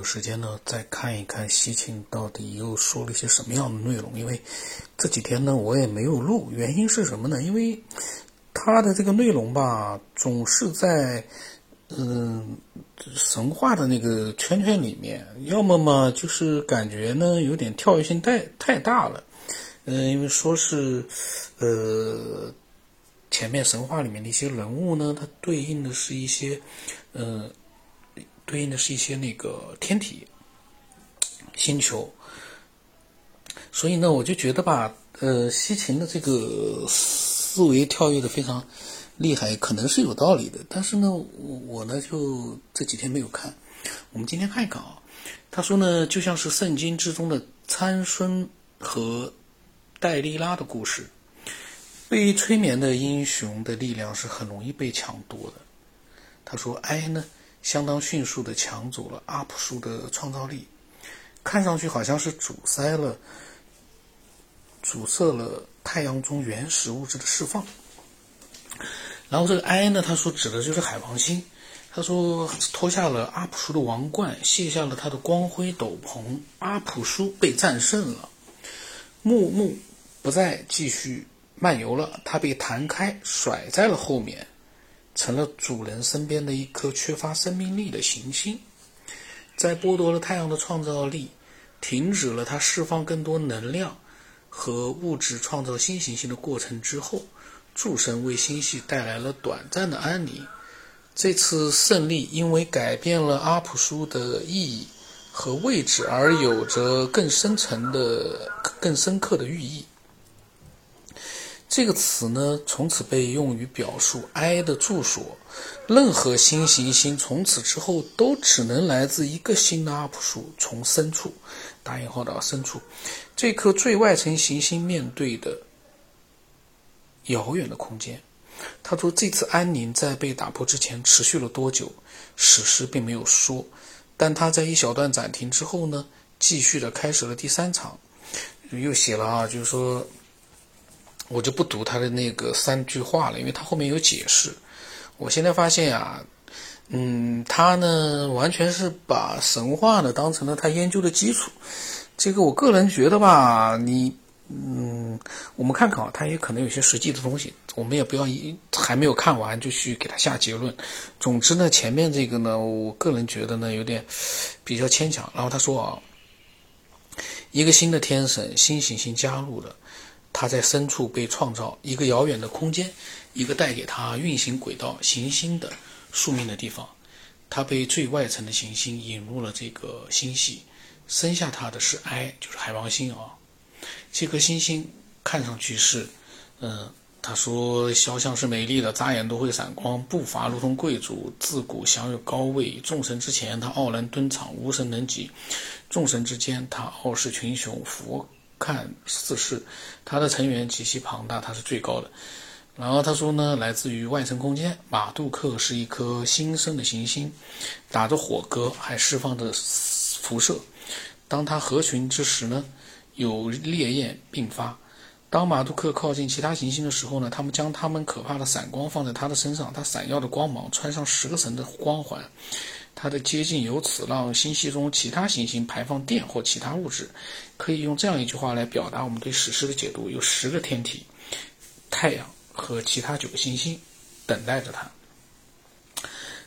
有时间呢，再看一看西秦到底又说了一些什么样的内容。因为这几天呢，我也没有录，原因是什么呢？因为他的这个内容吧，总是在嗯神话的那个圈圈里面，要么嘛就是感觉呢有点跳跃性太太大了。嗯，因为说是呃前面神话里面的一些人物呢，它对应的是一些呃。对应的是一些那个天体、星球，所以呢，我就觉得吧，呃，西秦的这个思维跳跃的非常厉害，可能是有道理的。但是呢，我我呢就这几天没有看。我们今天看一看啊，他说呢，就像是圣经之中的参孙和戴利拉的故事，被催眠的英雄的力量是很容易被抢夺的。他说，哎呢。相当迅速地抢走了阿普叔的创造力，看上去好像是阻塞了、阻塞了太阳中原始物质的释放。然后这个 I 呢，他说指的就是海王星。他说脱下了阿普叔的王冠，卸下了他的光辉斗篷，阿普叔被战胜了。木木不再继续漫游了，他被弹开，甩在了后面。成了主人身边的一颗缺乏生命力的行星，在剥夺了太阳的创造力，停止了它释放更多能量和物质创造新行星的过程之后，诸神为星系带来了短暂的安宁。这次胜利因为改变了阿普苏的意义和位置，而有着更深层的、更深刻的寓意。这个词呢，从此被用于表述 I 的住所。任何新行星从此之后都只能来自一个新的阿普苏，从深处（打引号的深处）这颗最外层行星面对的遥远的空间。他说：“这次安宁在被打破之前持续了多久？史诗并没有说。但他在一小段暂停之后呢，继续的开始了第三场。又写了啊，就是说。”我就不读他的那个三句话了，因为他后面有解释。我现在发现啊，嗯，他呢完全是把神话呢当成了他研究的基础。这个我个人觉得吧，你，嗯，我们看看啊，他也可能有些实际的东西，我们也不要一还没有看完就去给他下结论。总之呢，前面这个呢，我个人觉得呢有点比较牵强。然后他说啊，一个新的天神新行星加入了。他在深处被创造一个遥远的空间，一个带给他运行轨道行星的宿命的地方。他被最外层的行星引入了这个星系，生下他的是 I，就是海王星啊。这颗星星看上去是，嗯，他说肖像是美丽的，眨眼都会闪光，步伐如同贵族，自古享有高位。众神之前，他傲然登场，无神能及；众神之间，他傲视群雄。佛。看四世，它的成员极其庞大，它是最高的。然后他说呢，来自于外层空间，马杜克是一颗新生的行星，打着火哥，还释放着辐射。当它合群之时呢，有烈焰并发。当马杜克靠近其他行星的时候呢，他们将他们可怕的闪光放在他的身上，他闪耀的光芒穿上十个神的光环。它的接近由此让星系中其他行星排放电或其他物质，可以用这样一句话来表达我们对史诗的解读：有十个天体、太阳和其他九个行星等待着它。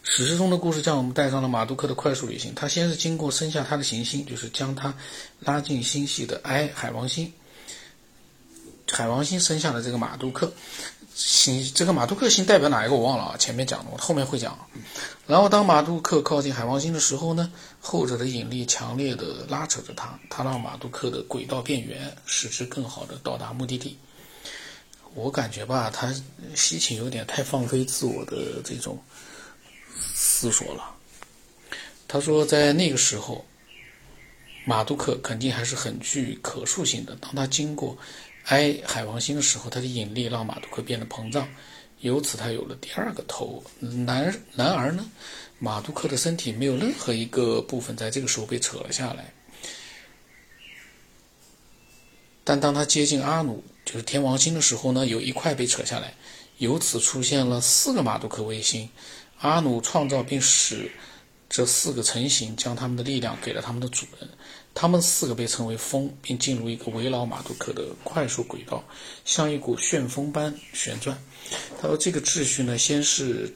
史诗中的故事将我们带上了马杜克的快速旅行。他先是经过生下他的行星，就是将他拉进星系的埃海王星。海王星生下了这个马杜克。星这个马杜克星代表哪一个我忘了啊，前面讲的，我后面会讲。然后当马杜克靠近海王星的时候呢，后者的引力强烈的拉扯着它，它让马杜克的轨道变圆，使之更好的到达目的地。我感觉吧，他西秦有点太放飞自我的这种思索了。他说，在那个时候，马杜克肯定还是很具可塑性的。当他经过。挨海王星的时候，它的引力让马杜克变得膨胀，由此他有了第二个头。然然而呢，马杜克的身体没有任何一个部分在这个时候被扯了下来。但当他接近阿努，就是天王星的时候呢，有一块被扯下来，由此出现了四个马杜克卫星。阿努创造并使这四个成型将他们的力量给了他们的主人，他们四个被称为风，并进入一个围绕马杜克的快速轨道，像一股旋风般旋转。他说：“这个秩序呢，先是。”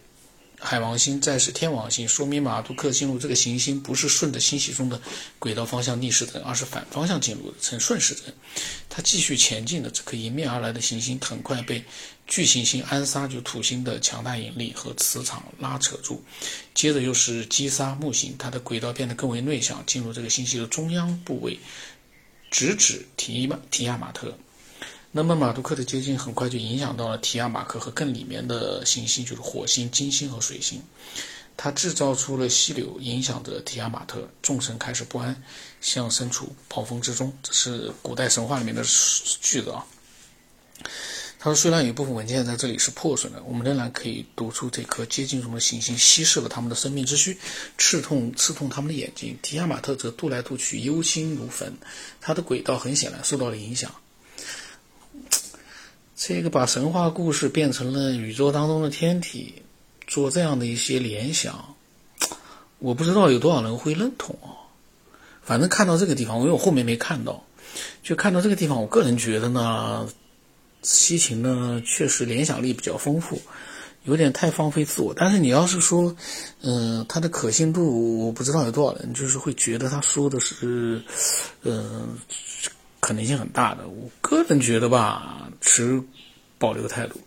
海王星，再是天王星，说明马杜克进入这个行星不是顺着星系中的轨道方向逆时针，而是反方向进入的，呈顺时针。它继续前进的这颗迎面而来的行星，很快被巨行星安沙就土星的强大引力和磁场拉扯住。接着又是基沙木星，它的轨道变得更为内向，进入这个星系的中央部位，直指提马提亚马特。那么马杜克的接近很快就影响到了提亚马克和更里面的行星，就是火星、金星和水星。它制造出了溪流，影响着提亚马特，众神开始不安，像身处暴风之中。这是古代神话里面的句子啊。他说：“虽然有一部分文件在这里是破损的，我们仍然可以读出这颗接近中的行星稀释了他们的生命之需，刺痛刺痛他们的眼睛。提亚马特则渡来渡去，忧心如焚。它的轨道很显然受到了影响。”这个把神话故事变成了宇宙当中的天体，做这样的一些联想，我不知道有多少人会认同啊。反正看到这个地方，因为我后面没看到，就看到这个地方，我个人觉得呢，西秦呢确实联想力比较丰富，有点太放飞自我。但是你要是说，嗯，它的可信度，我不知道有多少人就是会觉得他说的是，嗯。可能性很大的，我个人觉得吧，持保留态度。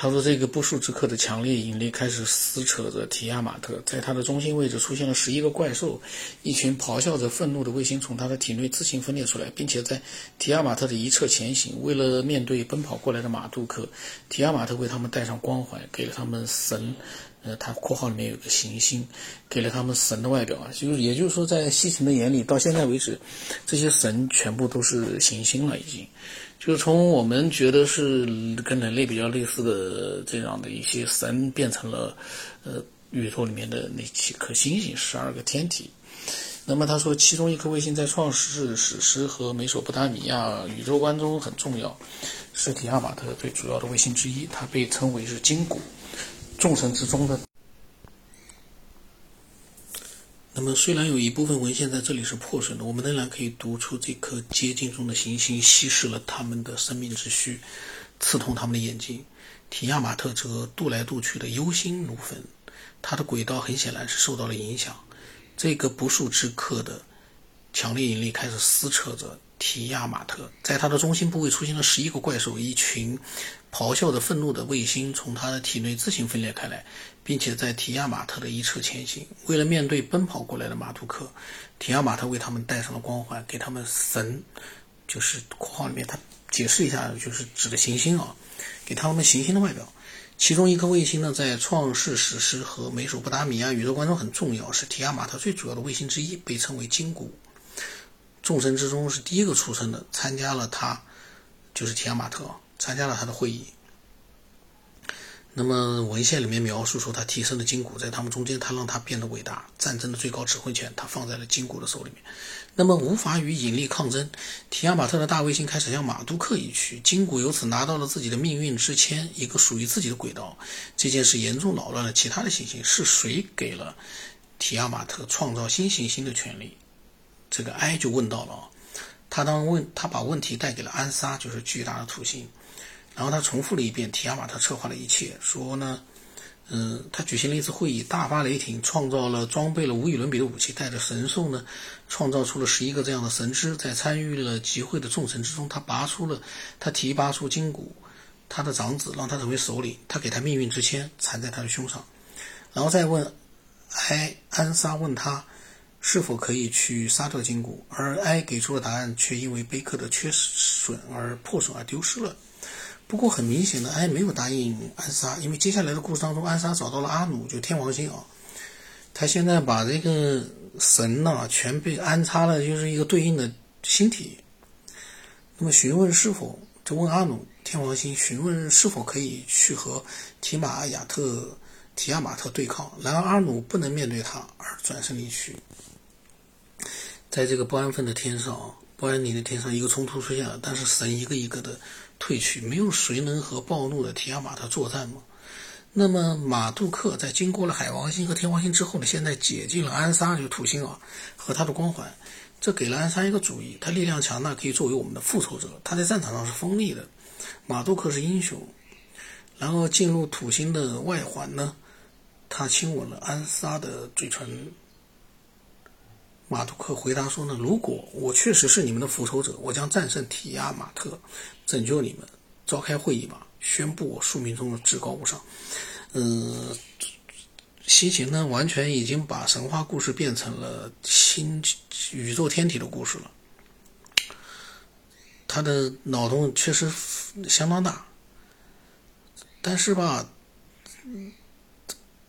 他说：“这个不速之客的强烈引力开始撕扯着提亚马特，在他的中心位置出现了十一个怪兽，一群咆哮着愤怒的卫星从他的体内自行分裂出来，并且在提亚马特的一侧前行。为了面对奔跑过来的马杜克，提亚马特为他们带上光环，给了他们神。”呃，他括号里面有个行星，给了他们神的外表啊，就是也就是说，在西秦的眼里，到现在为止，这些神全部都是行星了，已经，就是从我们觉得是跟人类比较类似的这样的一些神，变成了呃宇宙里面的那几颗星星，十二个天体。那么他说，其中一颗卫星在创世史诗和美索不达米亚宇宙观中很重要，是提亚马特最主要的卫星之一，它被称为是金谷。众神之中的。那么，虽然有一部分文献在这里是破损的，我们仍然可以读出这颗接近中的行星稀释了他们的生命之需，刺痛他们的眼睛。提亚马特则渡来渡去的忧心如焚，它的轨道很显然是受到了影响。这个不速之客的强烈引力开始撕扯着。提亚马特在它的中心部位出现了十一个怪兽，一群咆哮着愤怒的卫星从它的体内自行分裂开来，并且在提亚马特的一侧前行。为了面对奔跑过来的马杜克，提亚马特为他们带上了光环，给他们神，就是括号里面他解释一下，就是指的行星啊，给他们行星的外表。其中一颗卫星呢，在创世史诗和美索不达米亚宇宙观中很重要，是提亚马特最主要的卫星之一，被称为金谷。众神之中是第一个出生的，参加了他，就是提亚马特，参加了他的会议。那么文献里面描述说，他提升了金谷，在他们中间，他让他变得伟大。战争的最高指挥权，他放在了金谷的手里面。那么无法与引力抗争，提亚马特的大卫星开始向马杜克移去，金谷由此拿到了自己的命运之签，一个属于自己的轨道。这件事严重扰乱了其他的行星。是谁给了提亚马特创造新行星的权利？这个埃就问到了，他当问他把问题带给了安沙，就是巨大的土星，然后他重复了一遍提亚马特策划的一切，说呢，嗯，他举行了一次会议，大发雷霆，创造了装备了无与伦比的武器，带着神兽呢，创造出了十一个这样的神之，在参与了集会的众神之中，他拔出了他提拔出金骨，他的长子让他成为首领，他给他命运之签缠在他的胸上，然后再问埃安沙问他。是否可以去杀掉金谷？而埃给出的答案却因为贝克的缺损而破损而丢失了。不过很明显的，埃没有答应安莎，因为接下来的故事当中，安莎找到了阿努，就天王星啊。他现在把这个神呐全被安插了，就是一个对应的星体。那么询问是否就问阿努天王星询问是否可以去和提马亚特提亚马特对抗？然而阿努不能面对他，而转身离去。在这个不安分的天上，不安宁的天上，一个冲突出现了。但是神一个一个的退去，没有谁能和暴怒的提亚马特作战嘛？那么马杜克在经过了海王星和天王星之后呢，现在解禁了安莎，就土星啊和他的光环，这给了安莎一个主意，他力量强大，可以作为我们的复仇者。他在战场上是锋利的，马杜克是英雄。然后进入土星的外环呢，他亲吻了安莎的嘴唇。马杜克回答说呢：“如果我确实是你们的复仇者，我将战胜提亚马特，拯救你们。召开会议吧，宣布我宿命中的至高无上。”嗯，西秦呢，完全已经把神话故事变成了新宇宙天体的故事了。他的脑洞确实相当大，但是吧，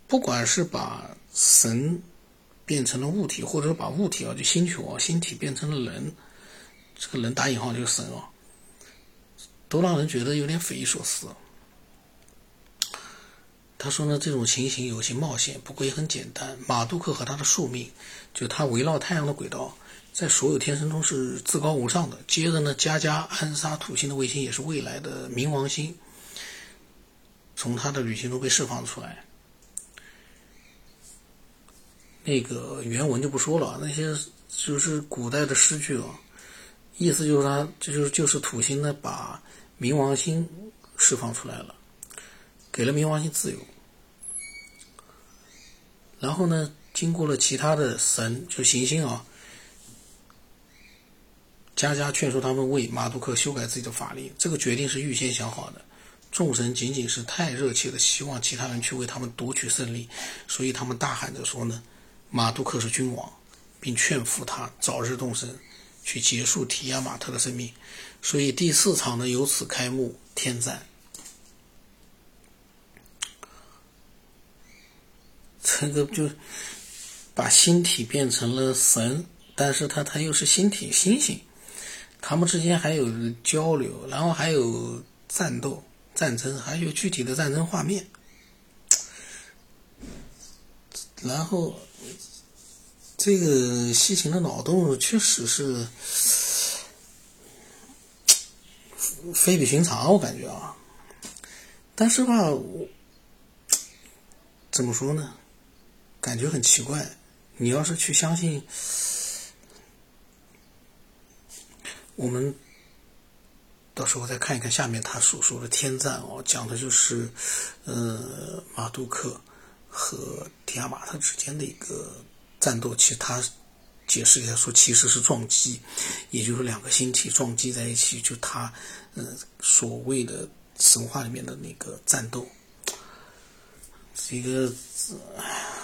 不管是把神。变成了物体，或者说把物体啊，就星球啊、星体变成了人，这个人打引号就是神啊，都让人觉得有点匪夷所思。他说呢，这种情形有些冒险，不过也很简单。马杜克和他的宿命，就他围绕太阳的轨道，在所有天神中是至高无上的。接着呢，加加安沙土星的卫星也是未来的冥王星，从他的旅行中被释放出来。那个原文就不说了，那些就是古代的诗句啊，意思就是他，这就是就是土星呢把冥王星释放出来了，给了冥王星自由，然后呢，经过了其他的神就行星啊，家家劝说他们为马杜克修改自己的法令，这个决定是预先想好的，众神仅仅是太热切的希望其他人去为他们夺取胜利，所以他们大喊着说呢。马杜克是君王，并劝服他早日动身，去结束提亚马特的生命。所以第四场呢由此开幕，天战。这个就把星体变成了神，但是他他又是星体星星，他们之间还有交流，然后还有战斗、战争，还有具体的战争画面，然后。这个西秦的脑洞确实是非比寻常，我感觉啊。但是吧，我怎么说呢？感觉很奇怪。你要是去相信，我们到时候再看一看下面他所说的天赞哦，讲的就是呃马杜克和提亚马特之间的一个。战斗其实他解释一下说，其实是撞击，也就是两个星体撞击在一起，就他呃所谓的神话里面的那个战斗，这个哎。